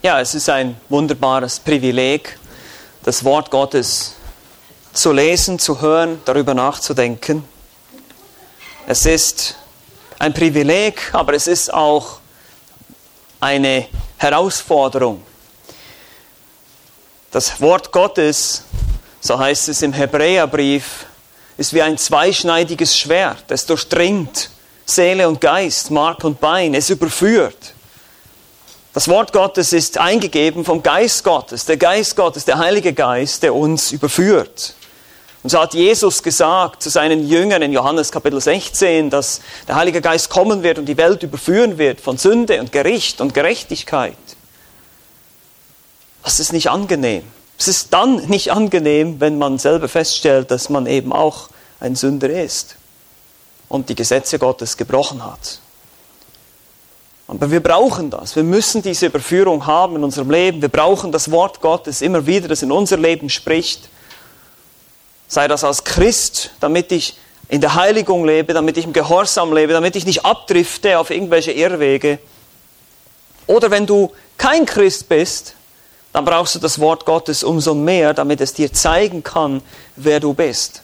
Ja, es ist ein wunderbares Privileg, das Wort Gottes zu lesen, zu hören, darüber nachzudenken. Es ist ein Privileg, aber es ist auch eine Herausforderung. Das Wort Gottes, so heißt es im Hebräerbrief, ist wie ein zweischneidiges Schwert. Es durchdringt Seele und Geist, Mark und Bein. Es überführt. Das Wort Gottes ist eingegeben vom Geist Gottes, der Geist Gottes, der Heilige Geist, der uns überführt. Und so hat Jesus gesagt zu seinen Jüngern in Johannes Kapitel 16, dass der Heilige Geist kommen wird und die Welt überführen wird von Sünde und Gericht und Gerechtigkeit. Das ist nicht angenehm. Es ist dann nicht angenehm, wenn man selber feststellt, dass man eben auch ein Sünder ist und die Gesetze Gottes gebrochen hat. Aber wir brauchen das. Wir müssen diese Überführung haben in unserem Leben. Wir brauchen das Wort Gottes immer wieder, das in unser Leben spricht. Sei das als Christ, damit ich in der Heiligung lebe, damit ich im Gehorsam lebe, damit ich nicht abdrifte auf irgendwelche Irrwege. Oder wenn du kein Christ bist, dann brauchst du das Wort Gottes umso mehr, damit es dir zeigen kann, wer du bist.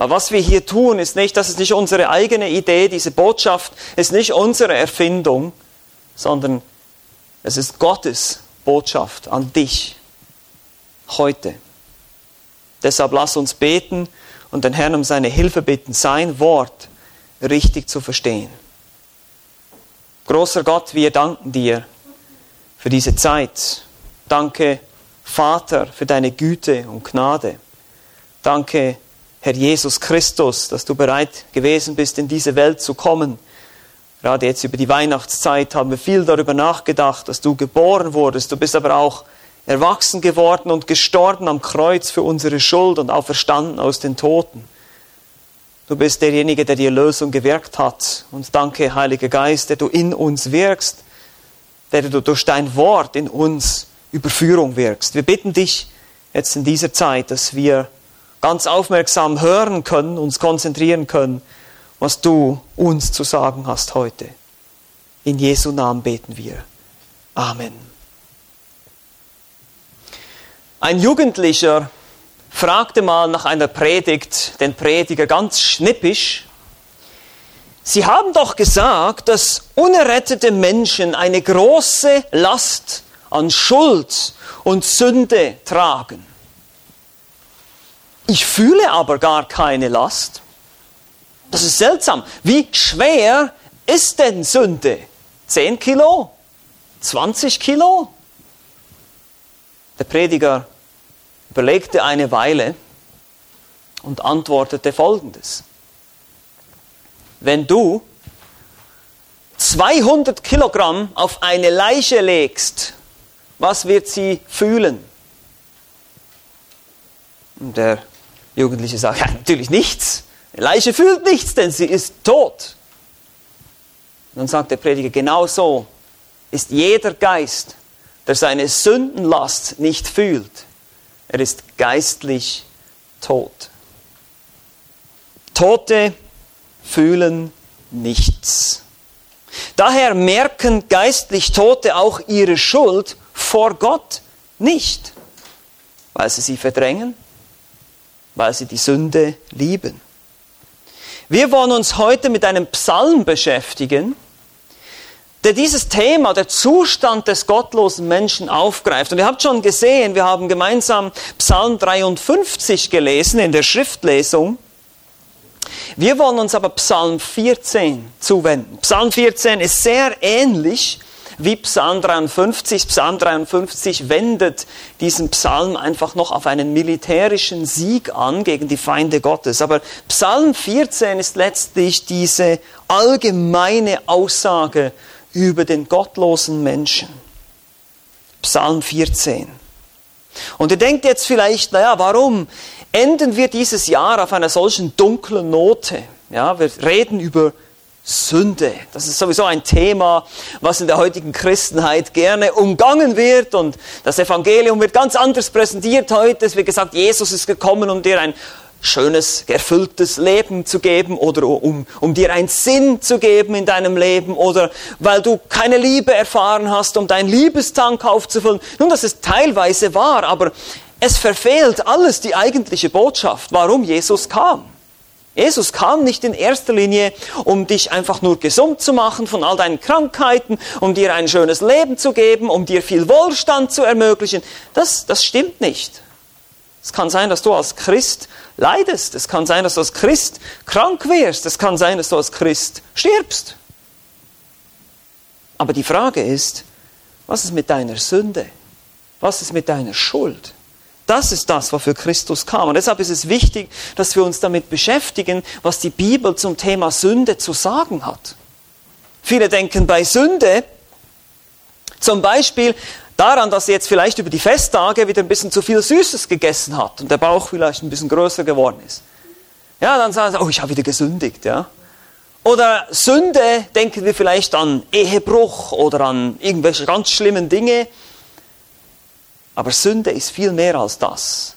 Weil was wir hier tun, ist nicht, das ist nicht unsere eigene Idee, diese Botschaft ist nicht unsere Erfindung, sondern es ist Gottes Botschaft an dich heute. Deshalb lass uns beten und den Herrn um seine Hilfe bitten, sein Wort richtig zu verstehen. Großer Gott, wir danken dir für diese Zeit. Danke, Vater, für deine Güte und Gnade. Danke, Herr Jesus Christus, dass du bereit gewesen bist, in diese Welt zu kommen. Gerade jetzt über die Weihnachtszeit haben wir viel darüber nachgedacht, dass du geboren wurdest. Du bist aber auch erwachsen geworden und gestorben am Kreuz für unsere Schuld und auferstanden aus den Toten. Du bist derjenige, der die Erlösung gewirkt hat. Und danke, Heiliger Geist, der du in uns wirkst, der du durch dein Wort in uns Überführung wirkst. Wir bitten dich jetzt in dieser Zeit, dass wir ganz aufmerksam hören können, uns konzentrieren können, was du uns zu sagen hast heute. In Jesu Namen beten wir. Amen. Ein Jugendlicher fragte mal nach einer Predigt den Prediger ganz schnippisch, Sie haben doch gesagt, dass unerrettete Menschen eine große Last an Schuld und Sünde tragen. Ich fühle aber gar keine Last. Das ist seltsam. Wie schwer ist denn Sünde? 10 Kilo? 20 Kilo? Der Prediger überlegte eine Weile und antwortete folgendes. Wenn du 200 Kilogramm auf eine Leiche legst, was wird sie fühlen? Und der Jugendliche sagen, ja, natürlich nichts. Die Leiche fühlt nichts, denn sie ist tot. Und dann sagt der Prediger, genau so ist jeder Geist, der seine Sündenlast nicht fühlt. Er ist geistlich tot. Tote fühlen nichts. Daher merken geistlich Tote auch ihre Schuld vor Gott nicht, weil sie sie verdrängen, weil sie die Sünde lieben. Wir wollen uns heute mit einem Psalm beschäftigen, der dieses Thema, der Zustand des gottlosen Menschen aufgreift. Und ihr habt schon gesehen, wir haben gemeinsam Psalm 53 gelesen in der Schriftlesung. Wir wollen uns aber Psalm 14 zuwenden. Psalm 14 ist sehr ähnlich wie Psalm 53. Psalm 53 wendet diesen Psalm einfach noch auf einen militärischen Sieg an gegen die Feinde Gottes. Aber Psalm 14 ist letztlich diese allgemeine Aussage über den gottlosen Menschen. Psalm 14. Und ihr denkt jetzt vielleicht, naja, warum enden wir dieses Jahr auf einer solchen dunklen Note? Ja, wir reden über Sünde. Das ist sowieso ein Thema, was in der heutigen Christenheit gerne umgangen wird und das Evangelium wird ganz anders präsentiert heute. Es wird gesagt, Jesus ist gekommen, um dir ein schönes, erfülltes Leben zu geben oder um, um dir einen Sinn zu geben in deinem Leben oder weil du keine Liebe erfahren hast, um deinen Liebestank aufzufüllen. Nun, das ist teilweise wahr, aber es verfehlt alles die eigentliche Botschaft, warum Jesus kam. Jesus kam nicht in erster Linie, um dich einfach nur gesund zu machen von all deinen Krankheiten, um dir ein schönes Leben zu geben, um dir viel Wohlstand zu ermöglichen. Das, das stimmt nicht. Es kann sein, dass du als Christ leidest. Es kann sein, dass du als Christ krank wirst. Es kann sein, dass du als Christ stirbst. Aber die Frage ist, was ist mit deiner Sünde? Was ist mit deiner Schuld? Das ist das, wofür Christus kam. Und deshalb ist es wichtig, dass wir uns damit beschäftigen, was die Bibel zum Thema Sünde zu sagen hat. Viele denken bei Sünde zum Beispiel daran, dass sie jetzt vielleicht über die Festtage wieder ein bisschen zu viel Süßes gegessen hat und der Bauch vielleicht ein bisschen größer geworden ist. Ja, dann sagen sie, oh, ich habe wieder gesündigt, ja. Oder Sünde, denken wir vielleicht an Ehebruch oder an irgendwelche ganz schlimmen Dinge. Aber Sünde ist viel mehr als das.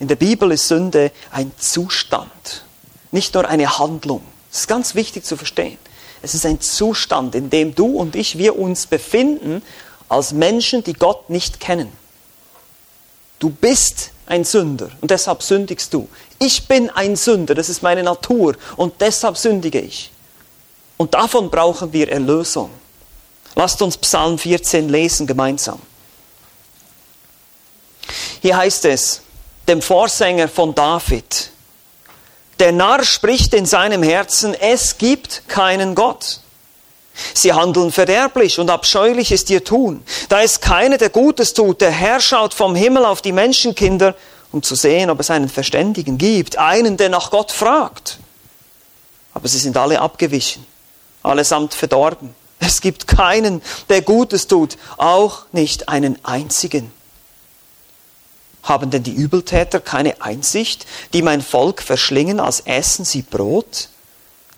In der Bibel ist Sünde ein Zustand, nicht nur eine Handlung. Das ist ganz wichtig zu verstehen. Es ist ein Zustand, in dem du und ich, wir uns befinden als Menschen, die Gott nicht kennen. Du bist ein Sünder und deshalb sündigst du. Ich bin ein Sünder, das ist meine Natur und deshalb sündige ich. Und davon brauchen wir Erlösung. Lasst uns Psalm 14 lesen gemeinsam. Hier heißt es, dem Vorsänger von David, der Narr spricht in seinem Herzen, es gibt keinen Gott. Sie handeln verderblich und abscheulich ist ihr Tun. Da ist keiner, der Gutes tut. Der Herr schaut vom Himmel auf die Menschenkinder, um zu sehen, ob es einen Verständigen gibt, einen, der nach Gott fragt. Aber sie sind alle abgewichen, allesamt verdorben. Es gibt keinen, der Gutes tut, auch nicht einen einzigen. Haben denn die Übeltäter keine Einsicht, die mein Volk verschlingen, als essen sie Brot?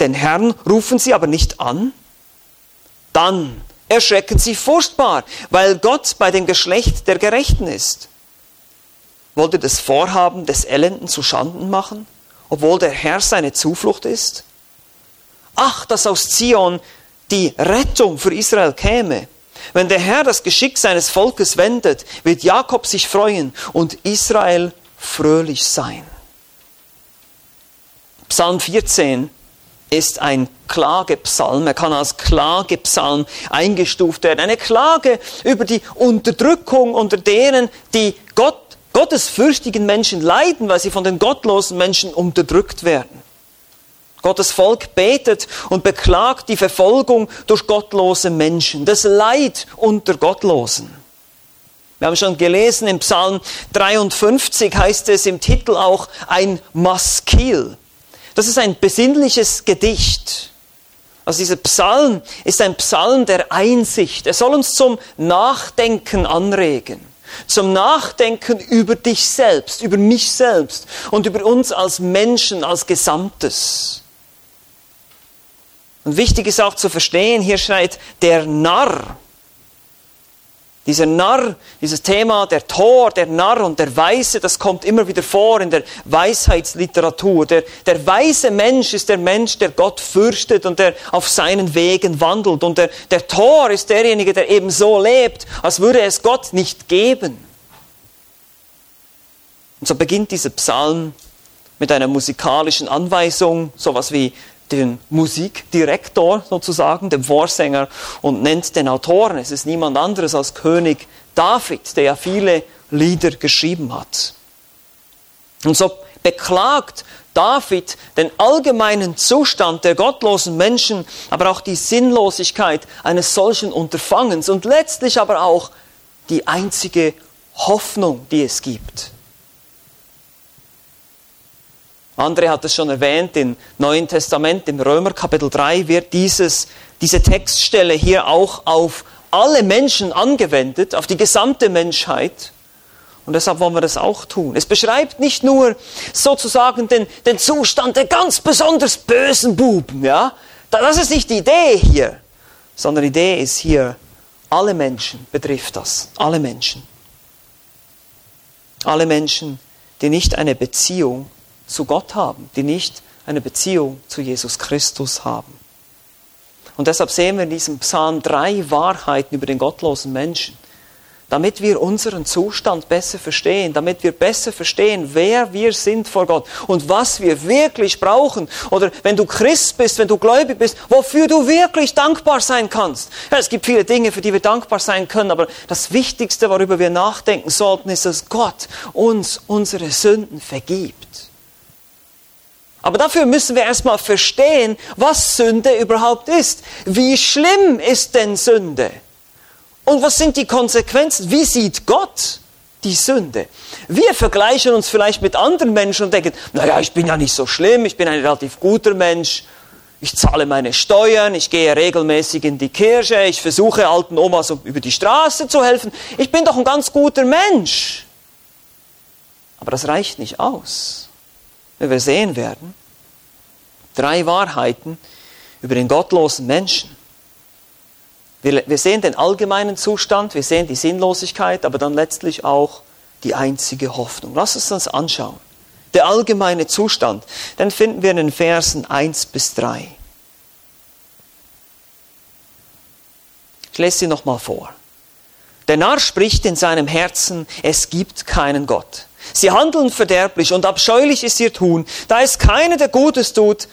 Den Herrn rufen sie aber nicht an? dann erschrecken sie furchtbar, weil Gott bei dem Geschlecht der Gerechten ist. Wollt ihr das Vorhaben des Elenden zu Schanden machen, obwohl der Herr seine Zuflucht ist? Ach, dass aus Zion die Rettung für Israel käme. Wenn der Herr das Geschick seines Volkes wendet, wird Jakob sich freuen und Israel fröhlich sein. Psalm 14 ist ein Klagepsalm. Er kann als Klagepsalm eingestuft werden. Eine Klage über die Unterdrückung unter denen, die Gott, gottesfürchtigen Menschen leiden, weil sie von den gottlosen Menschen unterdrückt werden. Gottes Volk betet und beklagt die Verfolgung durch gottlose Menschen, das Leid unter Gottlosen. Wir haben schon gelesen, im Psalm 53 heißt es im Titel auch ein Maskil. Das ist ein besinnliches Gedicht. Also dieser Psalm ist ein Psalm der Einsicht. Er soll uns zum Nachdenken anregen. Zum Nachdenken über dich selbst, über mich selbst und über uns als Menschen, als Gesamtes. Und wichtig ist auch zu verstehen, hier schreit der Narr. Dieser Narr, dieses Thema, der Tor, der Narr und der Weise, das kommt immer wieder vor in der Weisheitsliteratur. Der, der weise Mensch ist der Mensch, der Gott fürchtet und der auf seinen Wegen wandelt. Und der, der Tor ist derjenige, der eben so lebt, als würde es Gott nicht geben. Und so beginnt dieser Psalm mit einer musikalischen Anweisung, sowas wie den Musikdirektor sozusagen, dem Vorsänger, und nennt den Autoren. Es ist niemand anderes als König David, der ja viele Lieder geschrieben hat. Und so beklagt David den allgemeinen Zustand der gottlosen Menschen, aber auch die Sinnlosigkeit eines solchen Unterfangens und letztlich aber auch die einzige Hoffnung, die es gibt. André hat es schon erwähnt, im Neuen Testament, im Römer Kapitel 3 wird dieses, diese Textstelle hier auch auf alle Menschen angewendet, auf die gesamte Menschheit. Und deshalb wollen wir das auch tun. Es beschreibt nicht nur sozusagen den, den Zustand der ganz besonders bösen Buben, ja. Das ist nicht die Idee hier, sondern die Idee ist hier, alle Menschen betrifft das. Alle Menschen. Alle Menschen, die nicht eine Beziehung zu Gott haben, die nicht eine Beziehung zu Jesus Christus haben. Und deshalb sehen wir in diesem Psalm drei Wahrheiten über den gottlosen Menschen damit wir unseren Zustand besser verstehen, damit wir besser verstehen, wer wir sind vor Gott und was wir wirklich brauchen. Oder wenn du Christ bist, wenn du gläubig bist, wofür du wirklich dankbar sein kannst. Ja, es gibt viele Dinge, für die wir dankbar sein können, aber das Wichtigste, worüber wir nachdenken sollten, ist, dass Gott uns unsere Sünden vergibt. Aber dafür müssen wir erstmal verstehen, was Sünde überhaupt ist. Wie schlimm ist denn Sünde? Und was sind die Konsequenzen? Wie sieht Gott die Sünde? Wir vergleichen uns vielleicht mit anderen Menschen und denken, naja, ich bin ja nicht so schlimm, ich bin ein relativ guter Mensch, ich zahle meine Steuern, ich gehe regelmäßig in die Kirche, ich versuche alten Omas über die Straße zu helfen, ich bin doch ein ganz guter Mensch. Aber das reicht nicht aus. Wie wir sehen werden, drei Wahrheiten über den gottlosen Menschen. Wir, wir sehen den allgemeinen Zustand, wir sehen die Sinnlosigkeit, aber dann letztlich auch die einzige Hoffnung. Lass uns das anschauen. Der allgemeine Zustand, den finden wir in den Versen 1 bis 3. Ich lese sie nochmal vor. Der Narr spricht in seinem Herzen, es gibt keinen Gott. Sie handeln verderblich und abscheulich ist ihr Tun. Da es keiner, der Gutes tut,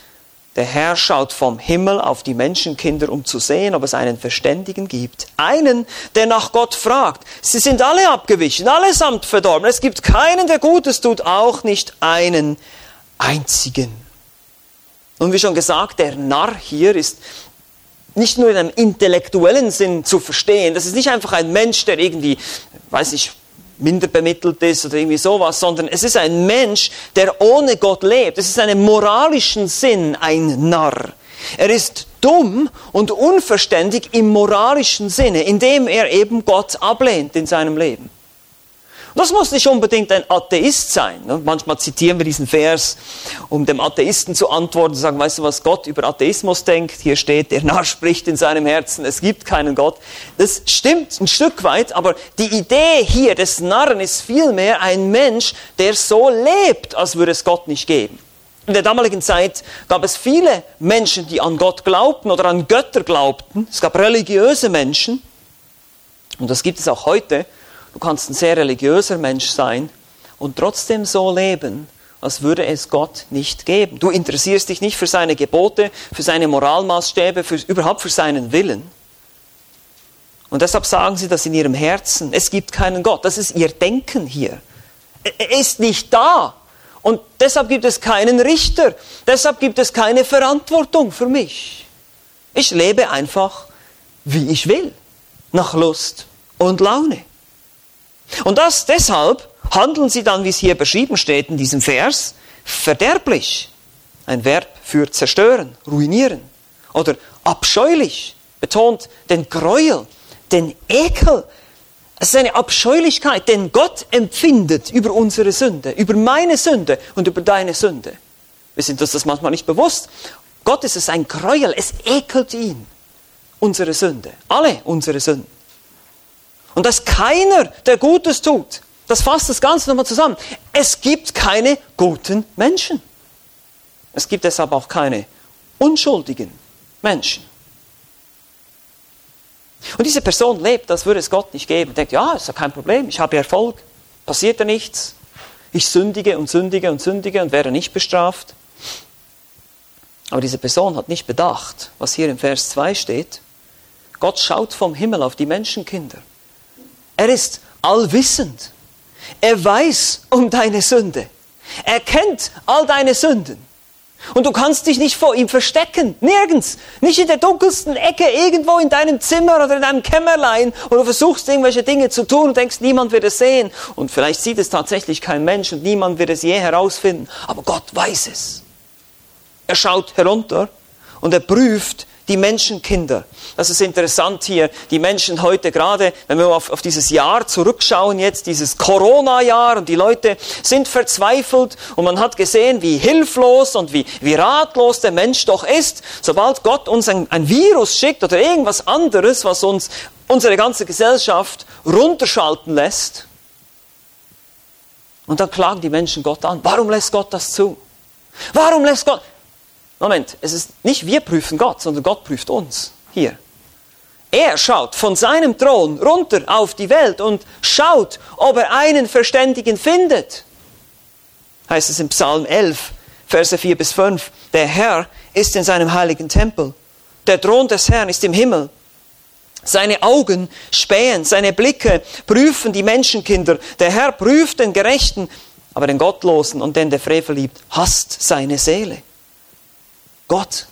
der Herr schaut vom Himmel auf die Menschenkinder, um zu sehen, ob es einen Verständigen gibt. Einen, der nach Gott fragt. Sie sind alle abgewichen, allesamt verdorben. Es gibt keinen, der Gutes tut, auch nicht einen einzigen. Und wie schon gesagt, der Narr hier ist nicht nur in einem intellektuellen Sinn zu verstehen. Das ist nicht einfach ein Mensch, der irgendwie, weiß ich, minder bemittelt ist oder irgendwie sowas, sondern es ist ein Mensch, der ohne Gott lebt. Es ist in einem moralischen Sinn ein Narr. Er ist dumm und unverständig im moralischen Sinne, indem er eben Gott ablehnt in seinem Leben. Das muss nicht unbedingt ein Atheist sein. Ne? Manchmal zitieren wir diesen Vers, um dem Atheisten zu antworten, zu sagen, weißt du, was Gott über Atheismus denkt? Hier steht, der Narr spricht in seinem Herzen, es gibt keinen Gott. Das stimmt ein Stück weit, aber die Idee hier des Narren ist vielmehr ein Mensch, der so lebt, als würde es Gott nicht geben. In der damaligen Zeit gab es viele Menschen, die an Gott glaubten oder an Götter glaubten. Es gab religiöse Menschen. Und das gibt es auch heute. Du kannst ein sehr religiöser Mensch sein und trotzdem so leben, als würde es Gott nicht geben. Du interessierst dich nicht für seine Gebote, für seine Moralmaßstäbe, für, überhaupt für seinen Willen. Und deshalb sagen sie das in ihrem Herzen. Es gibt keinen Gott. Das ist ihr Denken hier. Er ist nicht da. Und deshalb gibt es keinen Richter. Deshalb gibt es keine Verantwortung für mich. Ich lebe einfach, wie ich will. Nach Lust und Laune. Und das deshalb handeln sie dann, wie es hier beschrieben steht in diesem Vers, verderblich. Ein Verb für zerstören, ruinieren. Oder abscheulich, betont den Gräuel, den Ekel. Es ist eine Abscheulichkeit, den Gott empfindet über unsere Sünde, über meine Sünde und über deine Sünde. Wir sind uns das manchmal nicht bewusst. Gott ist es ein Gräuel, es ekelt ihn, unsere Sünde, alle unsere Sünden. Und dass keiner, der Gutes tut, das fasst das Ganze nochmal zusammen. Es gibt keine guten Menschen. Es gibt deshalb auch keine unschuldigen Menschen. Und diese Person lebt, als würde es Gott nicht geben. Denkt, ja, ist ja kein Problem, ich habe Erfolg, passiert ja nichts. Ich sündige und sündige und sündige und werde nicht bestraft. Aber diese Person hat nicht bedacht, was hier im Vers 2 steht. Gott schaut vom Himmel auf die Menschenkinder er ist allwissend. Er weiß um deine Sünde. Er kennt all deine Sünden. Und du kannst dich nicht vor ihm verstecken. Nirgends. Nicht in der dunkelsten Ecke, irgendwo in deinem Zimmer oder in deinem Kämmerlein, wo du versuchst, irgendwelche Dinge zu tun und denkst, niemand wird es sehen. Und vielleicht sieht es tatsächlich kein Mensch und niemand wird es je herausfinden. Aber Gott weiß es. Er schaut herunter und er prüft die Menschenkinder. Das ist interessant hier. Die Menschen heute gerade, wenn wir auf, auf dieses Jahr zurückschauen jetzt, dieses Corona-Jahr und die Leute sind verzweifelt und man hat gesehen, wie hilflos und wie, wie ratlos der Mensch doch ist. Sobald Gott uns ein, ein Virus schickt oder irgendwas anderes, was uns unsere ganze Gesellschaft runterschalten lässt, und dann klagen die Menschen Gott an. Warum lässt Gott das zu? Warum lässt Gott... Moment, es ist nicht wir prüfen Gott, sondern Gott prüft uns hier. Er schaut von seinem Thron runter auf die Welt und schaut, ob er einen Verständigen findet. Heißt es im Psalm 11, Verse 4 bis 5. Der Herr ist in seinem heiligen Tempel. Der Thron des Herrn ist im Himmel. Seine Augen spähen, seine Blicke prüfen die Menschenkinder. Der Herr prüft den Gerechten, aber den Gottlosen und den der Frevel liebt, hasst seine Seele. Gott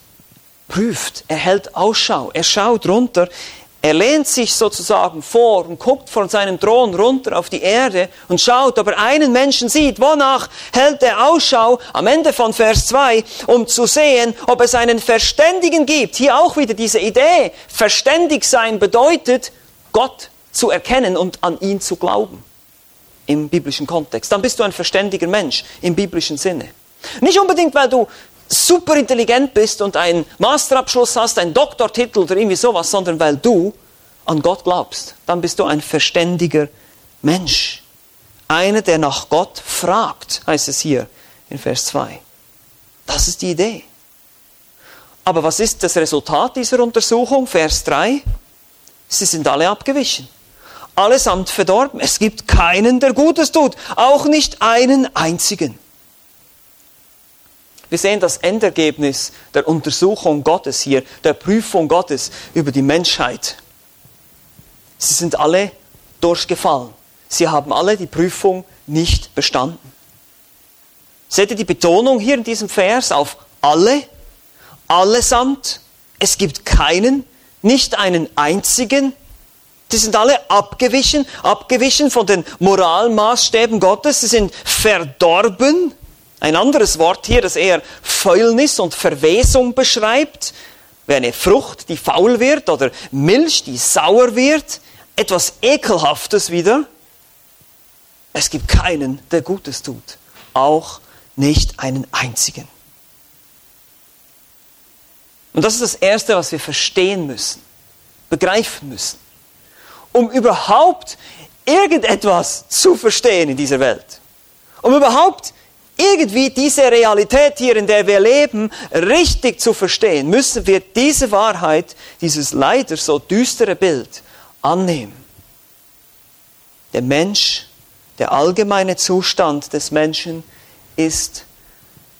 prüft, er hält Ausschau, er schaut runter, er lehnt sich sozusagen vor und guckt von seinem Thron runter auf die Erde und schaut, ob er einen Menschen sieht. Wonach hält er Ausschau am Ende von Vers 2, um zu sehen, ob es einen Verständigen gibt. Hier auch wieder diese Idee. Verständig sein bedeutet, Gott zu erkennen und an ihn zu glauben. Im biblischen Kontext. Dann bist du ein verständiger Mensch im biblischen Sinne. Nicht unbedingt, weil du super intelligent bist und einen Masterabschluss hast, einen Doktortitel oder irgendwie sowas, sondern weil du an Gott glaubst. Dann bist du ein verständiger Mensch. Einer, der nach Gott fragt, heißt es hier in Vers 2. Das ist die Idee. Aber was ist das Resultat dieser Untersuchung? Vers 3. Sie sind alle abgewichen. Allesamt verdorben. Es gibt keinen, der Gutes tut. Auch nicht einen einzigen. Wir sehen das Endergebnis der Untersuchung Gottes hier, der Prüfung Gottes über die Menschheit. Sie sind alle durchgefallen. Sie haben alle die Prüfung nicht bestanden. Seht ihr die Betonung hier in diesem Vers auf alle, allesamt? Es gibt keinen, nicht einen einzigen. Die sind alle abgewichen, abgewichen von den Moralmaßstäben Gottes. Sie sind verdorben. Ein anderes Wort hier, das eher Fäulnis und Verwesung beschreibt, wie eine Frucht, die faul wird oder Milch, die sauer wird, etwas Ekelhaftes wieder. Es gibt keinen, der Gutes tut, auch nicht einen einzigen. Und das ist das Erste, was wir verstehen müssen, begreifen müssen, um überhaupt irgendetwas zu verstehen in dieser Welt, um überhaupt irgendwie diese Realität hier, in der wir leben, richtig zu verstehen, müssen wir diese Wahrheit, dieses leider so düstere Bild annehmen. Der Mensch, der allgemeine Zustand des Menschen ist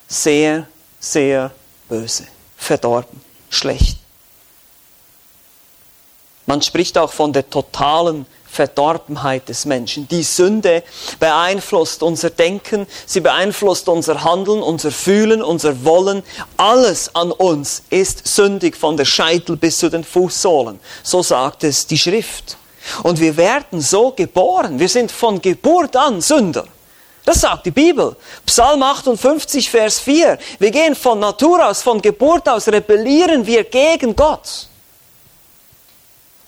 sehr, sehr böse, verdorben, schlecht. Man spricht auch von der totalen Verdorbenheit des Menschen. Die Sünde beeinflusst unser Denken, sie beeinflusst unser Handeln, unser Fühlen, unser Wollen. Alles an uns ist sündig von der Scheitel bis zu den Fußsohlen. So sagt es die Schrift. Und wir werden so geboren. Wir sind von Geburt an Sünder. Das sagt die Bibel. Psalm 58, Vers 4. Wir gehen von Natur aus, von Geburt aus, rebellieren wir gegen Gott.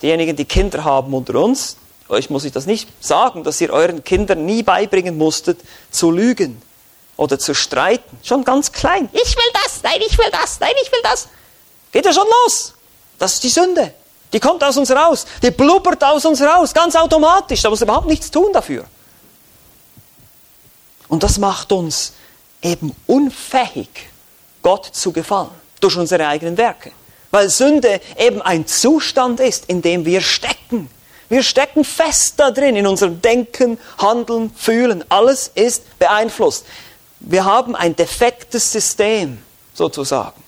Diejenigen, die Kinder haben unter uns, euch muss ich das nicht sagen, dass ihr euren Kindern nie beibringen musstet, zu lügen oder zu streiten. Schon ganz klein. Ich will das, nein, ich will das, nein, ich will das. Geht ja schon los. Das ist die Sünde. Die kommt aus uns raus. Die blubbert aus uns raus, ganz automatisch. Da muss überhaupt nichts tun dafür. Und das macht uns eben unfähig, Gott zu gefallen, durch unsere eigenen Werke. Weil Sünde eben ein Zustand ist, in dem wir stecken. Wir stecken fest da drin, in unserem Denken, Handeln, Fühlen. Alles ist beeinflusst. Wir haben ein defektes System, sozusagen.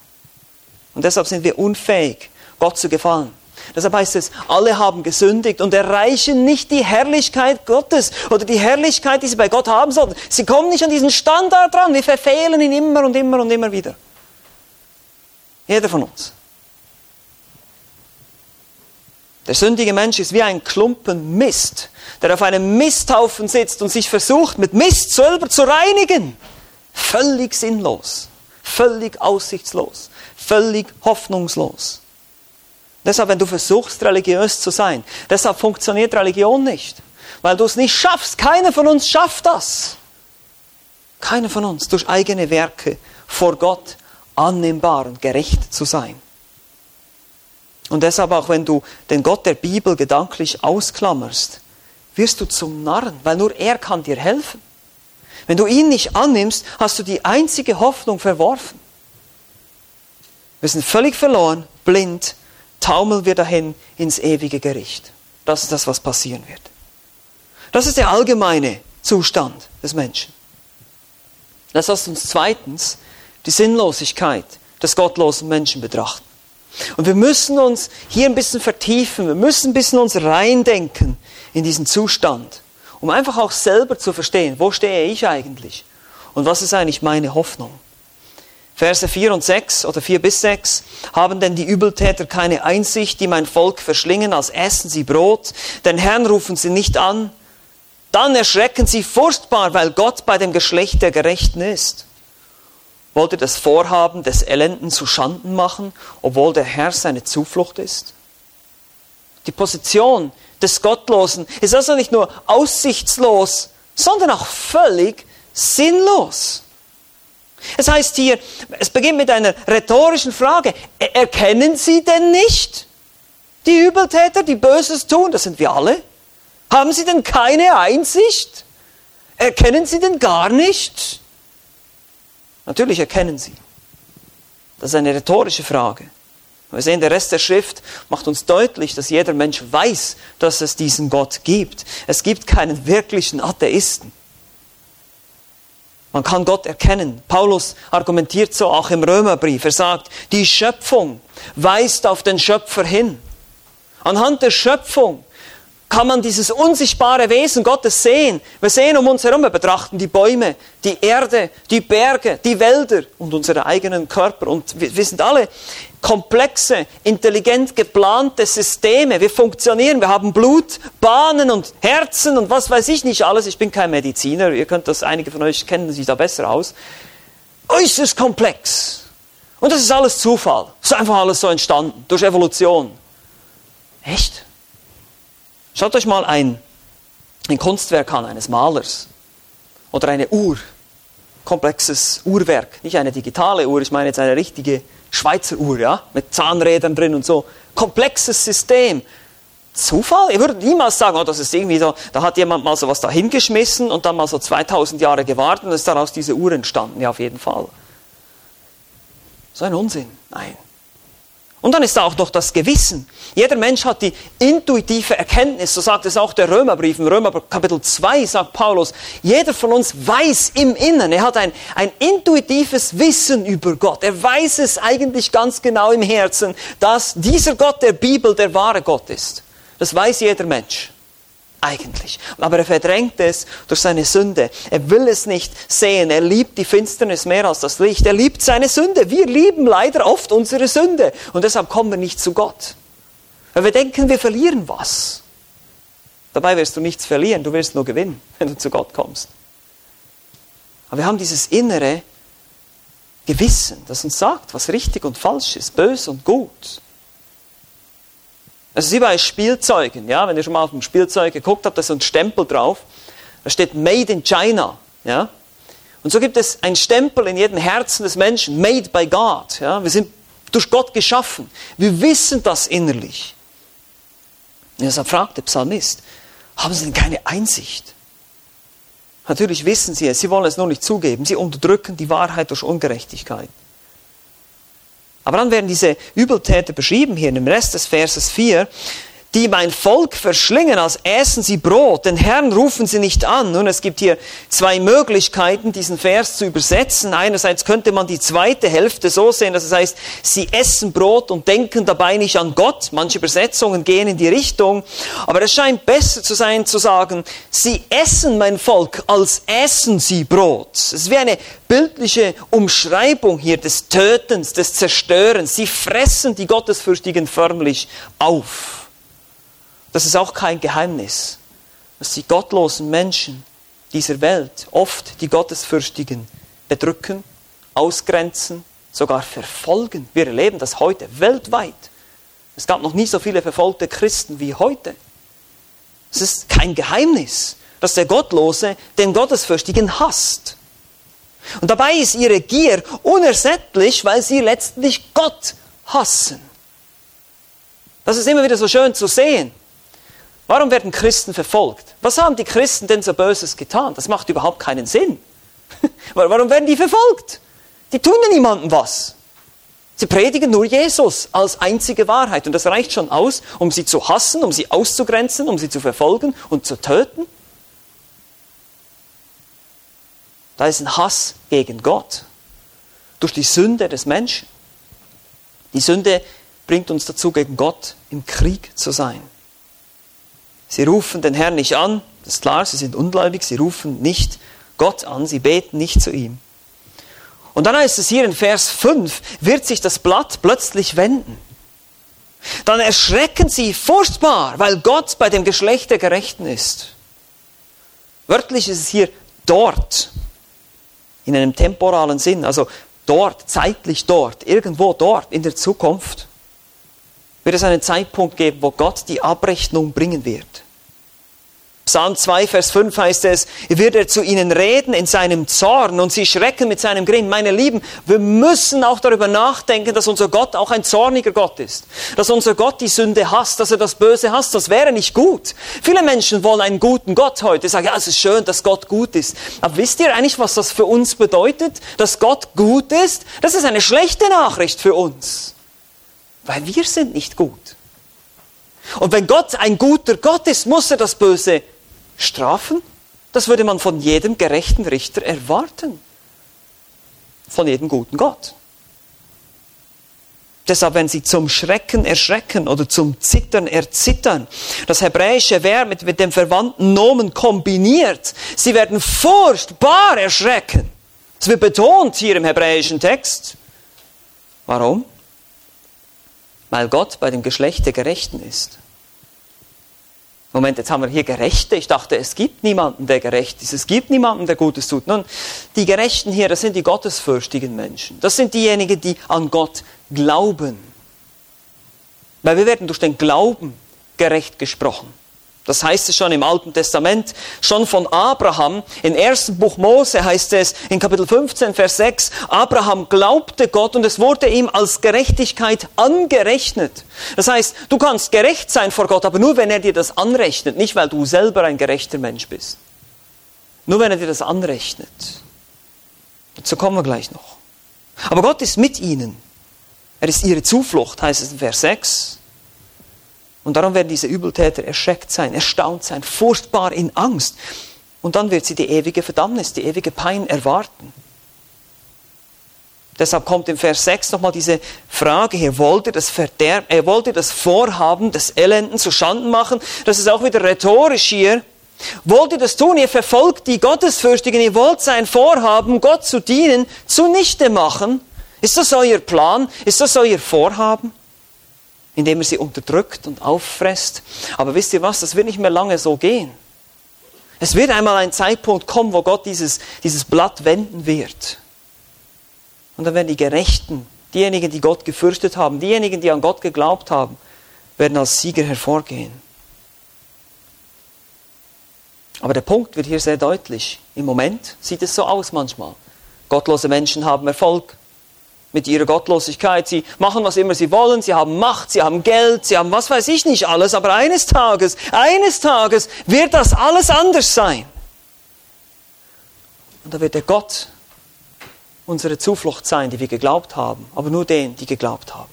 Und deshalb sind wir unfähig, Gott zu gefallen. Deshalb heißt es, alle haben gesündigt und erreichen nicht die Herrlichkeit Gottes oder die Herrlichkeit, die sie bei Gott haben sollten. Sie kommen nicht an diesen Standard dran. Wir verfehlen ihn immer und immer und immer wieder. Jeder von uns. Der sündige Mensch ist wie ein Klumpen Mist, der auf einem Misthaufen sitzt und sich versucht, mit Mist selber zu reinigen. Völlig sinnlos, völlig aussichtslos, völlig hoffnungslos. Deshalb, wenn du versuchst, religiös zu sein, deshalb funktioniert Religion nicht, weil du es nicht schaffst. Keiner von uns schafft das. Keiner von uns durch eigene Werke vor Gott annehmbar und gerecht zu sein. Und deshalb auch wenn du den Gott der Bibel gedanklich ausklammerst, wirst du zum Narren, weil nur er kann dir helfen. Wenn du ihn nicht annimmst, hast du die einzige Hoffnung verworfen. Wir sind völlig verloren, blind, taumeln wir dahin ins ewige Gericht. Das ist das, was passieren wird. Das ist der allgemeine Zustand des Menschen. Lass uns zweitens die Sinnlosigkeit des gottlosen Menschen betrachten. Und wir müssen uns hier ein bisschen vertiefen, wir müssen ein bisschen uns reindenken in diesen Zustand, um einfach auch selber zu verstehen, wo stehe ich eigentlich und was ist eigentlich meine Hoffnung. Verse 4 und 6 oder 4 bis 6 haben denn die Übeltäter keine Einsicht, die mein Volk verschlingen, als essen sie Brot, den Herrn rufen sie nicht an, dann erschrecken sie furchtbar, weil Gott bei dem Geschlecht der Gerechten ist. Wollt ihr das Vorhaben des Elenden zu Schanden machen, obwohl der Herr seine Zuflucht ist? Die Position des Gottlosen ist also nicht nur aussichtslos, sondern auch völlig sinnlos. Es heißt hier, es beginnt mit einer rhetorischen Frage. Erkennen Sie denn nicht die Übeltäter, die Böses tun? Das sind wir alle. Haben Sie denn keine Einsicht? Erkennen Sie denn gar nicht? Natürlich erkennen sie. Das ist eine rhetorische Frage. Wir sehen, der Rest der Schrift macht uns deutlich, dass jeder Mensch weiß, dass es diesen Gott gibt. Es gibt keinen wirklichen Atheisten. Man kann Gott erkennen. Paulus argumentiert so auch im Römerbrief. Er sagt, die Schöpfung weist auf den Schöpfer hin. Anhand der Schöpfung kann man dieses unsichtbare Wesen Gottes sehen. Wir sehen um uns herum, wir betrachten die Bäume, die Erde, die Berge, die Wälder und unsere eigenen Körper. Und wir, wir sind alle komplexe, intelligent geplante Systeme. Wir funktionieren, wir haben Blut, Bahnen und Herzen und was weiß ich nicht alles. Ich bin kein Mediziner, ihr könnt das, einige von euch kennen sich da besser aus. Äußerst komplex. Und das ist alles Zufall. Das ist einfach alles so entstanden, durch Evolution. Echt? Schaut euch mal ein, ein Kunstwerk an, eines Malers oder eine Uhr, komplexes Uhrwerk, nicht eine digitale Uhr, ich meine jetzt eine richtige Schweizer Uhr, ja, mit Zahnrädern drin und so, komplexes System. Zufall? Ihr würdet niemals sagen, oh, das ist irgendwie so, da hat jemand mal so was da hingeschmissen und dann mal so 2000 Jahre gewartet und ist daraus diese Uhr entstanden. Ja, auf jeden Fall. So ein Unsinn. Nein. Und dann ist da auch noch das Gewissen. Jeder Mensch hat die intuitive Erkenntnis, so sagt es auch der Römerbrief. Im Römer Kapitel 2 sagt Paulus, jeder von uns weiß im Inneren, er hat ein, ein intuitives Wissen über Gott. Er weiß es eigentlich ganz genau im Herzen, dass dieser Gott der Bibel der wahre Gott ist. Das weiß jeder Mensch. Eigentlich. Aber er verdrängt es durch seine Sünde. Er will es nicht sehen. Er liebt die Finsternis mehr als das Licht. Er liebt seine Sünde. Wir lieben leider oft unsere Sünde. Und deshalb kommen wir nicht zu Gott. Weil wir denken, wir verlieren was. Dabei wirst du nichts verlieren. Du wirst nur gewinnen, wenn du zu Gott kommst. Aber wir haben dieses innere Gewissen, das uns sagt, was richtig und falsch ist, böse und gut. Also wie bei Spielzeugen, ja, wenn ihr schon mal auf ein Spielzeug geguckt habt, da ist so ein Stempel drauf, da steht Made in China, ja. Und so gibt es einen Stempel in jedem Herzen des Menschen, Made by God, ja. Wir sind durch Gott geschaffen. Wir wissen das innerlich. Und deshalb fragt der Psalmist, haben Sie denn keine Einsicht? Natürlich wissen Sie es, Sie wollen es nur nicht zugeben. Sie unterdrücken die Wahrheit durch Ungerechtigkeit. Aber dann werden diese Übeltäter beschrieben hier dem Rest des Verses 4 die mein Volk verschlingen, als essen sie Brot, den Herrn rufen sie nicht an. Nun, es gibt hier zwei Möglichkeiten, diesen Vers zu übersetzen. Einerseits könnte man die zweite Hälfte so sehen, dass es heißt, sie essen Brot und denken dabei nicht an Gott. Manche Übersetzungen gehen in die Richtung. Aber es scheint besser zu sein, zu sagen, sie essen mein Volk, als essen sie Brot. Es ist wie eine bildliche Umschreibung hier des Tötens, des Zerstörens. Sie fressen die Gottesfürchtigen förmlich auf. Das ist auch kein Geheimnis, dass die gottlosen Menschen dieser Welt oft die Gottesfürchtigen bedrücken, ausgrenzen, sogar verfolgen. Wir erleben das heute weltweit. Es gab noch nie so viele verfolgte Christen wie heute. Es ist kein Geheimnis, dass der Gottlose den Gottesfürchtigen hasst. Und dabei ist ihre Gier unersättlich, weil sie letztlich Gott hassen. Das ist immer wieder so schön zu sehen. Warum werden Christen verfolgt? Was haben die Christen denn so Böses getan? Das macht überhaupt keinen Sinn. Warum werden die verfolgt? Die tun ja niemandem was. Sie predigen nur Jesus als einzige Wahrheit und das reicht schon aus, um sie zu hassen, um sie auszugrenzen, um sie zu verfolgen und zu töten. Da ist ein Hass gegen Gott durch die Sünde des Menschen. Die Sünde bringt uns dazu, gegen Gott im Krieg zu sein. Sie rufen den Herrn nicht an, das ist klar, sie sind ungläubig, sie rufen nicht Gott an, sie beten nicht zu ihm. Und dann heißt es hier in Vers 5, wird sich das Blatt plötzlich wenden. Dann erschrecken sie furchtbar, weil Gott bei dem Geschlecht der Gerechten ist. Wörtlich ist es hier dort, in einem temporalen Sinn, also dort, zeitlich dort, irgendwo dort in der Zukunft, wird es einen Zeitpunkt geben, wo Gott die Abrechnung bringen wird. Psalm 2, Vers 5 heißt es, wird er zu ihnen reden in seinem Zorn und sie schrecken mit seinem Grin. Meine Lieben, wir müssen auch darüber nachdenken, dass unser Gott auch ein zorniger Gott ist. Dass unser Gott die Sünde hasst, dass er das Böse hasst. Das wäre nicht gut. Viele Menschen wollen einen guten Gott heute. Sagen, ja, es ist schön, dass Gott gut ist. Aber wisst ihr eigentlich, was das für uns bedeutet? Dass Gott gut ist? Das ist eine schlechte Nachricht für uns. Weil wir sind nicht gut. Und wenn Gott ein guter Gott ist, muss er das Böse strafen? Das würde man von jedem gerechten Richter erwarten. Von jedem guten Gott. Deshalb, wenn sie zum Schrecken erschrecken oder zum Zittern erzittern, das hebräische Verb mit, mit dem verwandten Nomen kombiniert, sie werden furchtbar erschrecken. Das wird betont hier im hebräischen Text. Warum? Weil Gott bei dem Geschlecht der Gerechten ist. Moment, jetzt haben wir hier Gerechte. Ich dachte, es gibt niemanden, der gerecht ist. Es gibt niemanden, der Gutes tut. Nun, die Gerechten hier, das sind die gottesfürchtigen Menschen. Das sind diejenigen, die an Gott glauben. Weil wir werden durch den Glauben gerecht gesprochen. Das heißt es schon im Alten Testament, schon von Abraham. Im ersten Buch Mose heißt es in Kapitel 15, Vers 6, Abraham glaubte Gott und es wurde ihm als Gerechtigkeit angerechnet. Das heißt, du kannst gerecht sein vor Gott, aber nur wenn er dir das anrechnet, nicht weil du selber ein gerechter Mensch bist. Nur wenn er dir das anrechnet. Dazu kommen wir gleich noch. Aber Gott ist mit ihnen. Er ist ihre Zuflucht, heißt es in Vers 6. Und darum werden diese Übeltäter erschreckt sein, erstaunt sein, furchtbar in Angst. Und dann wird sie die ewige Verdammnis, die ewige Pein erwarten. Deshalb kommt im Vers 6 nochmal diese Frage hier, wollt ihr das Verderb, äh, wollt ihr das Vorhaben des Elenden zu Schanden machen? Das ist auch wieder rhetorisch hier. Wollt ihr das tun? Ihr verfolgt die Gottesfürchtigen, ihr wollt sein Vorhaben, Gott zu dienen, zunichte machen. Ist das euer Plan? Ist das euer Vorhaben? Indem er sie unterdrückt und auffresst. Aber wisst ihr was, das wird nicht mehr lange so gehen. Es wird einmal ein Zeitpunkt kommen, wo Gott dieses, dieses Blatt wenden wird. Und dann werden die Gerechten, diejenigen, die Gott gefürchtet haben, diejenigen, die an Gott geglaubt haben, werden als Sieger hervorgehen. Aber der Punkt wird hier sehr deutlich. Im Moment sieht es so aus manchmal. Gottlose Menschen haben Erfolg, mit ihrer Gottlosigkeit. Sie machen, was immer sie wollen, sie haben Macht, sie haben Geld, sie haben was weiß ich nicht alles, aber eines Tages, eines Tages wird das alles anders sein. Und da wird der Gott unsere Zuflucht sein, die wir geglaubt haben, aber nur denen, die geglaubt haben.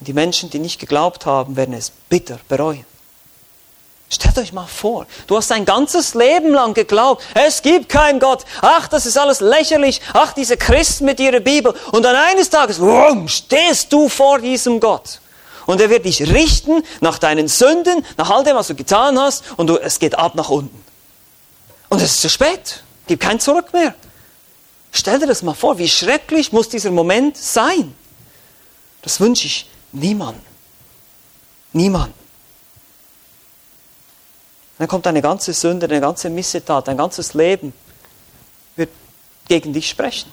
Und die Menschen, die nicht geglaubt haben, werden es bitter bereuen. Stellt euch mal vor, du hast dein ganzes Leben lang geglaubt, es gibt keinen Gott. Ach, das ist alles lächerlich. Ach, diese Christen mit ihrer Bibel. Und dann eines Tages, wumm, stehst du vor diesem Gott. Und er wird dich richten nach deinen Sünden, nach all dem, was du getan hast. Und du, es geht ab nach unten. Und es ist zu spät. Gibt kein Zurück mehr. Stell dir das mal vor, wie schrecklich muss dieser Moment sein. Das wünsche ich niemand. Niemand. Dann kommt eine ganze Sünde, eine ganze Missetat, ein ganzes Leben wird gegen dich sprechen.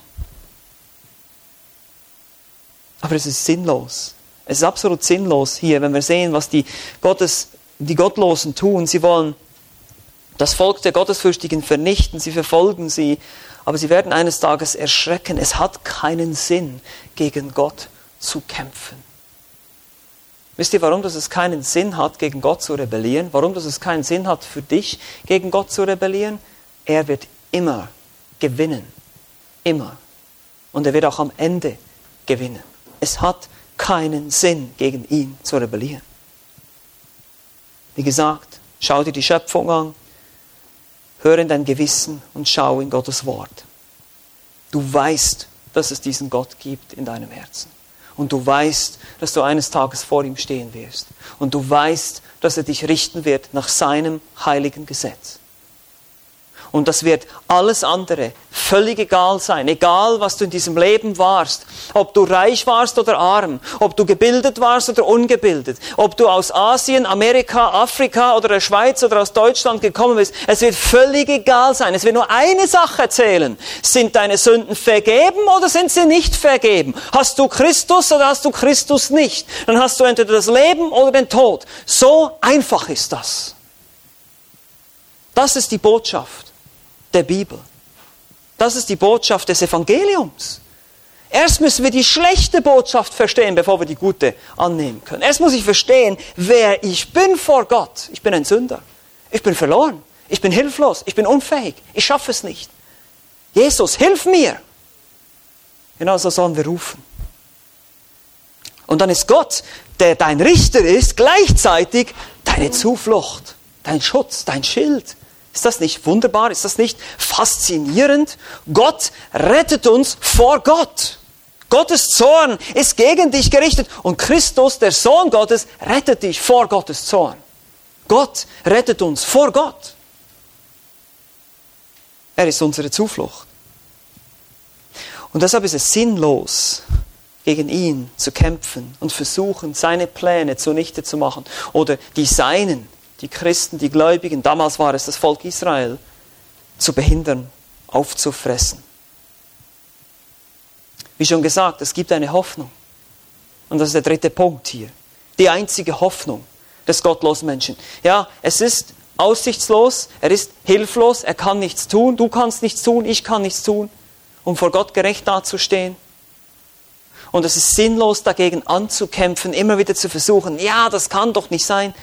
Aber es ist sinnlos. Es ist absolut sinnlos hier, wenn wir sehen, was die, Gottes, die Gottlosen tun. Sie wollen das Volk der Gottesfürchtigen vernichten, sie verfolgen sie, aber sie werden eines Tages erschrecken. Es hat keinen Sinn, gegen Gott zu kämpfen. Wisst ihr, warum das es keinen Sinn hat, gegen Gott zu rebellieren? Warum das es keinen Sinn hat für dich, gegen Gott zu rebellieren? Er wird immer gewinnen. Immer. Und er wird auch am Ende gewinnen. Es hat keinen Sinn, gegen ihn zu rebellieren. Wie gesagt, schau dir die Schöpfung an, höre in dein Gewissen und schau in Gottes Wort. Du weißt, dass es diesen Gott gibt in deinem Herzen. Und du weißt, dass du eines Tages vor ihm stehen wirst. Und du weißt, dass er dich richten wird nach seinem heiligen Gesetz. Und das wird alles andere völlig egal sein. Egal, was du in diesem Leben warst. Ob du reich warst oder arm. Ob du gebildet warst oder ungebildet. Ob du aus Asien, Amerika, Afrika oder der Schweiz oder aus Deutschland gekommen bist. Es wird völlig egal sein. Es wird nur eine Sache zählen. Sind deine Sünden vergeben oder sind sie nicht vergeben? Hast du Christus oder hast du Christus nicht? Dann hast du entweder das Leben oder den Tod. So einfach ist das. Das ist die Botschaft der Bibel. Das ist die Botschaft des Evangeliums. Erst müssen wir die schlechte Botschaft verstehen, bevor wir die gute annehmen können. Erst muss ich verstehen, wer ich bin vor Gott. Ich bin ein Sünder. Ich bin verloren. Ich bin hilflos. Ich bin unfähig. Ich schaffe es nicht. Jesus, hilf mir. Genau so sollen wir rufen. Und dann ist Gott, der dein Richter ist, gleichzeitig deine Zuflucht, dein Schutz, dein Schild, ist das nicht wunderbar? Ist das nicht faszinierend? Gott rettet uns vor Gott. Gottes Zorn ist gegen dich gerichtet und Christus, der Sohn Gottes, rettet dich vor Gottes Zorn. Gott rettet uns vor Gott. Er ist unsere Zuflucht. Und deshalb ist es sinnlos, gegen ihn zu kämpfen und versuchen, seine Pläne zunichte zu machen oder die seinen die Christen, die Gläubigen, damals war es das Volk Israel, zu behindern, aufzufressen. Wie schon gesagt, es gibt eine Hoffnung. Und das ist der dritte Punkt hier. Die einzige Hoffnung des gottlosen Menschen. Ja, es ist aussichtslos, er ist hilflos, er kann nichts tun, du kannst nichts tun, ich kann nichts tun, um vor Gott gerecht dazustehen. Und es ist sinnlos, dagegen anzukämpfen, immer wieder zu versuchen, ja, das kann doch nicht sein.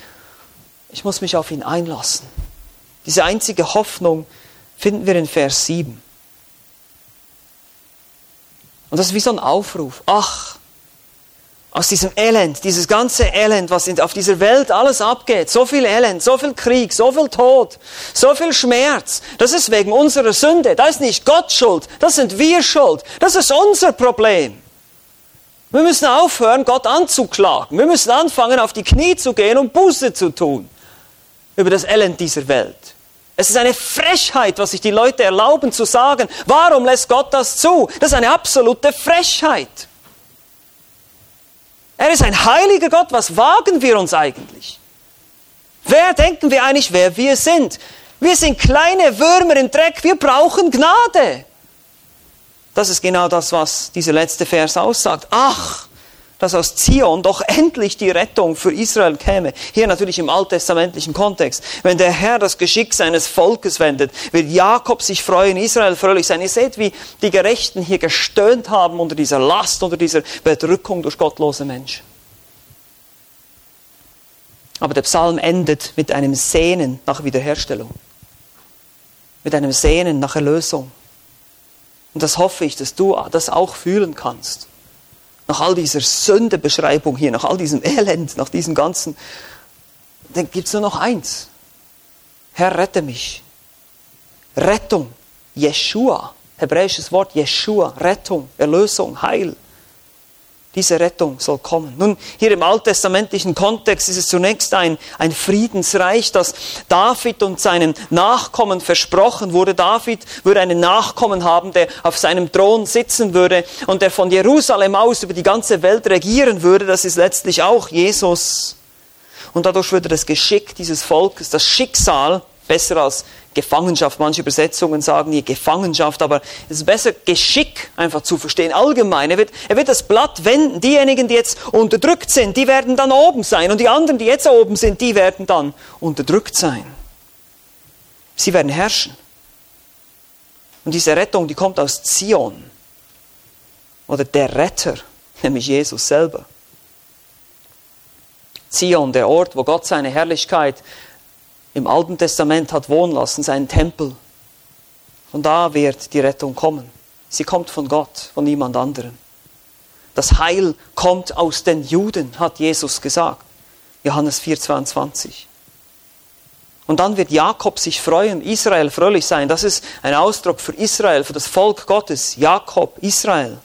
Ich muss mich auf ihn einlassen. Diese einzige Hoffnung finden wir in Vers 7. Und das ist wie so ein Aufruf. Ach, aus diesem Elend, dieses ganze Elend, was auf dieser Welt alles abgeht, so viel Elend, so viel Krieg, so viel Tod, so viel Schmerz, das ist wegen unserer Sünde. Da ist nicht Gott schuld, das sind wir schuld. Das ist unser Problem. Wir müssen aufhören, Gott anzuklagen. Wir müssen anfangen, auf die Knie zu gehen und Buße zu tun über das Elend dieser Welt. Es ist eine Frechheit, was sich die Leute erlauben zu sagen. Warum lässt Gott das zu? Das ist eine absolute Frechheit. Er ist ein heiliger Gott. Was wagen wir uns eigentlich? Wer denken wir eigentlich, wer wir sind? Wir sind kleine Würmer im Dreck. Wir brauchen Gnade. Das ist genau das, was dieser letzte Vers aussagt. Ach, dass aus Zion doch endlich die Rettung für Israel käme. Hier natürlich im alttestamentlichen Kontext. Wenn der Herr das Geschick seines Volkes wendet, wird Jakob sich freuen, Israel fröhlich sein. Ihr seht, wie die Gerechten hier gestöhnt haben unter dieser Last, unter dieser Bedrückung durch gottlose Menschen. Aber der Psalm endet mit einem Sehnen nach Wiederherstellung. Mit einem Sehnen nach Erlösung. Und das hoffe ich, dass du das auch fühlen kannst nach all dieser Sündebeschreibung hier, nach all diesem Elend, nach diesem ganzen, dann gibt es nur noch eins. Herr, rette mich. Rettung, Jeshua, hebräisches Wort Jeshua, Rettung, Erlösung, Heil. Diese Rettung soll kommen. Nun, hier im alttestamentlichen Kontext ist es zunächst ein, ein Friedensreich, das David und seinen Nachkommen versprochen wurde. David würde einen Nachkommen haben, der auf seinem Thron sitzen würde und der von Jerusalem aus über die ganze Welt regieren würde. Das ist letztlich auch Jesus. Und dadurch würde das Geschick dieses Volkes, das Schicksal, besser als Gefangenschaft. Manche Übersetzungen sagen hier Gefangenschaft, aber es ist besser Geschick einfach zu verstehen. Allgemein, er wird, er wird das Blatt wenden. Diejenigen, die jetzt unterdrückt sind, die werden dann oben sein. Und die anderen, die jetzt oben sind, die werden dann unterdrückt sein. Sie werden herrschen. Und diese Rettung, die kommt aus Zion. Oder der Retter, nämlich Jesus selber. Zion, der Ort, wo Gott seine Herrlichkeit im Alten Testament hat wohnen lassen, seinen Tempel. Von da wird die Rettung kommen. Sie kommt von Gott, von niemand anderem. Das Heil kommt aus den Juden, hat Jesus gesagt. Johannes 4,22. Und dann wird Jakob sich freuen, Israel fröhlich sein. Das ist ein Ausdruck für Israel, für das Volk Gottes. Jakob, Israel.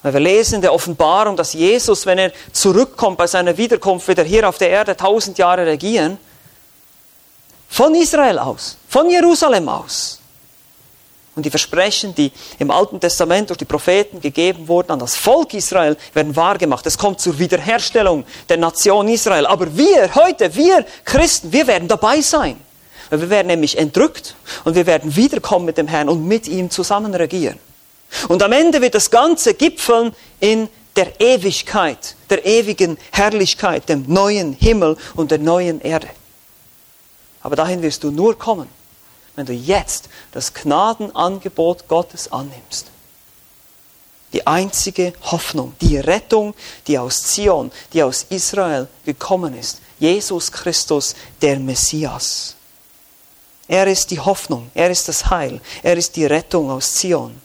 Weil wir lesen in der Offenbarung, dass Jesus, wenn er zurückkommt bei seiner Wiederkunft, wieder hier auf der Erde tausend Jahre regieren, von Israel aus, von Jerusalem aus. Und die Versprechen, die im Alten Testament durch die Propheten gegeben wurden an das Volk Israel, werden wahrgemacht. Es kommt zur Wiederherstellung der Nation Israel. Aber wir heute, wir Christen, wir werden dabei sein. Wir werden nämlich entrückt und wir werden wiederkommen mit dem Herrn und mit ihm zusammen regieren. Und am Ende wird das Ganze gipfeln in der Ewigkeit, der ewigen Herrlichkeit, dem neuen Himmel und der neuen Erde. Aber dahin wirst du nur kommen, wenn du jetzt das Gnadenangebot Gottes annimmst. Die einzige Hoffnung, die Rettung, die aus Zion, die aus Israel gekommen ist. Jesus Christus, der Messias. Er ist die Hoffnung, er ist das Heil, er ist die Rettung aus Zion.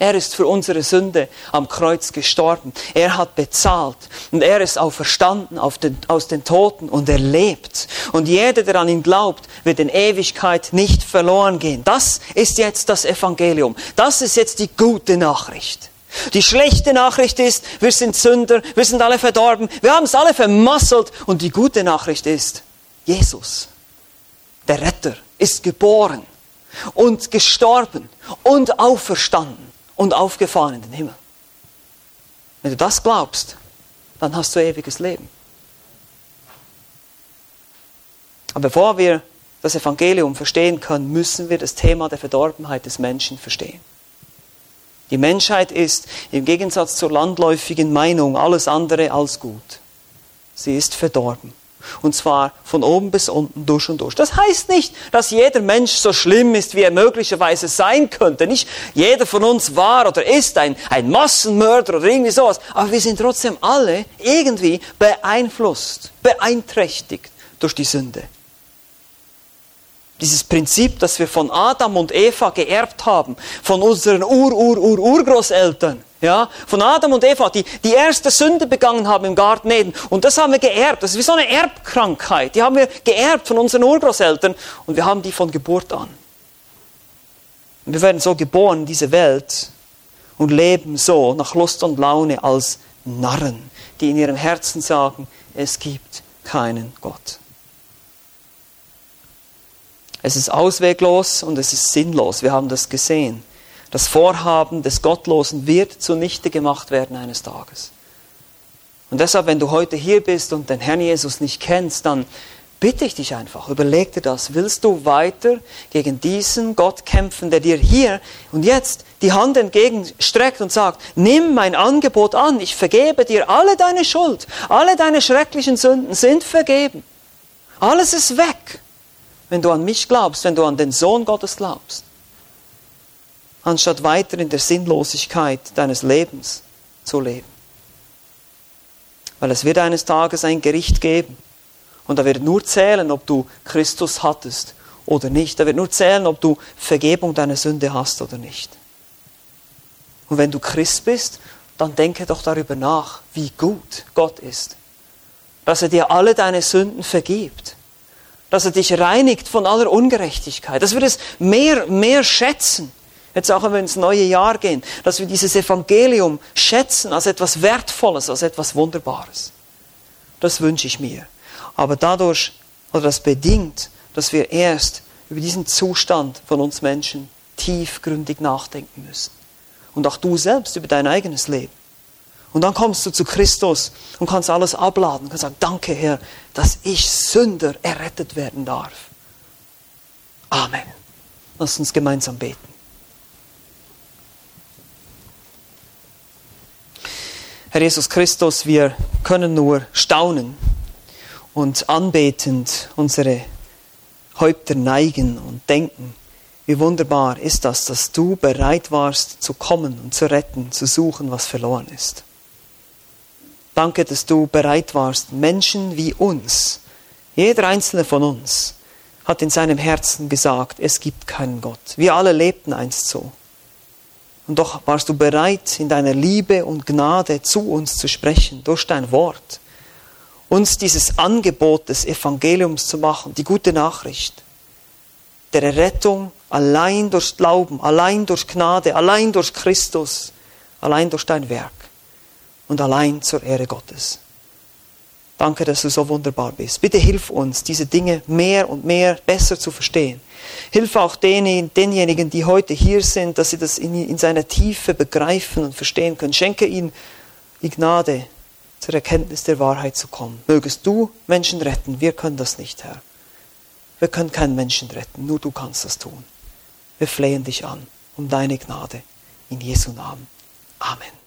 Er ist für unsere Sünde am Kreuz gestorben. Er hat bezahlt und er ist auferstanden den, aus den Toten und er lebt. Und jeder, der an ihn glaubt, wird in Ewigkeit nicht verloren gehen. Das ist jetzt das Evangelium. Das ist jetzt die gute Nachricht. Die schlechte Nachricht ist, wir sind Sünder, wir sind alle verdorben, wir haben es alle vermasselt. Und die gute Nachricht ist, Jesus, der Retter, ist geboren und gestorben und auferstanden und aufgefahren in den Himmel. Wenn du das glaubst, dann hast du ewiges Leben. Aber bevor wir das Evangelium verstehen können, müssen wir das Thema der Verdorbenheit des Menschen verstehen. Die Menschheit ist im Gegensatz zur landläufigen Meinung alles andere als gut. Sie ist verdorben. Und zwar von oben bis unten, durch und durch. Das heißt nicht, dass jeder Mensch so schlimm ist, wie er möglicherweise sein könnte. Nicht jeder von uns war oder ist ein, ein Massenmörder oder irgendwie sowas. Aber wir sind trotzdem alle irgendwie beeinflusst, beeinträchtigt durch die Sünde. Dieses Prinzip, das wir von Adam und Eva geerbt haben, von unseren Ur-Ur-Ur-Urgroßeltern, ja, von Adam und Eva, die die erste Sünde begangen haben im Garten Eden. Und das haben wir geerbt. Das ist wie so eine Erbkrankheit. Die haben wir geerbt von unseren Urgroßeltern und wir haben die von Geburt an. Und wir werden so geboren in diese Welt und leben so nach Lust und Laune als Narren, die in ihrem Herzen sagen, es gibt keinen Gott. Es ist ausweglos und es ist sinnlos. Wir haben das gesehen. Das Vorhaben des Gottlosen wird zunichte gemacht werden eines Tages. Und deshalb, wenn du heute hier bist und den Herrn Jesus nicht kennst, dann bitte ich dich einfach, überleg dir das. Willst du weiter gegen diesen Gott kämpfen, der dir hier und jetzt die Hand entgegenstreckt und sagt, nimm mein Angebot an, ich vergebe dir alle deine Schuld, alle deine schrecklichen Sünden sind vergeben. Alles ist weg, wenn du an mich glaubst, wenn du an den Sohn Gottes glaubst anstatt weiter in der Sinnlosigkeit deines Lebens zu leben. Weil es wird eines Tages ein Gericht geben. Und da wird nur zählen, ob du Christus hattest oder nicht. Da wird nur zählen, ob du Vergebung deiner Sünde hast oder nicht. Und wenn du Christ bist, dann denke doch darüber nach, wie gut Gott ist. Dass er dir alle deine Sünden vergibt. Dass er dich reinigt von aller Ungerechtigkeit. Dass wir es mehr, mehr schätzen Jetzt auch wenn wir ins neue Jahr gehen, dass wir dieses Evangelium schätzen als etwas Wertvolles, als etwas Wunderbares. Das wünsche ich mir. Aber dadurch, oder das bedingt, dass wir erst über diesen Zustand von uns Menschen tiefgründig nachdenken müssen. Und auch du selbst über dein eigenes Leben. Und dann kommst du zu Christus und kannst alles abladen. Kannst sagen, danke Herr, dass ich Sünder errettet werden darf. Amen. Lass uns gemeinsam beten. Herr Jesus Christus, wir können nur staunen und anbetend unsere Häupter neigen und denken, wie wunderbar ist das, dass du bereit warst zu kommen und zu retten, zu suchen, was verloren ist. Danke, dass du bereit warst, Menschen wie uns, jeder einzelne von uns, hat in seinem Herzen gesagt, es gibt keinen Gott. Wir alle lebten einst so. Und doch warst du bereit, in deiner Liebe und Gnade zu uns zu sprechen, durch dein Wort. Uns dieses Angebot des Evangeliums zu machen, die gute Nachricht. Der Errettung allein durch Glauben, allein durch Gnade, allein durch Christus, allein durch dein Werk und allein zur Ehre Gottes. Danke, dass du so wunderbar bist. Bitte hilf uns, diese Dinge mehr und mehr besser zu verstehen. Hilf auch denjenigen, die heute hier sind, dass sie das in, in seiner Tiefe begreifen und verstehen können. Schenke ihnen die Gnade, zur Erkenntnis der Wahrheit zu kommen. Mögest du Menschen retten. Wir können das nicht, Herr. Wir können keinen Menschen retten. Nur du kannst das tun. Wir flehen dich an um deine Gnade. In Jesu Namen. Amen.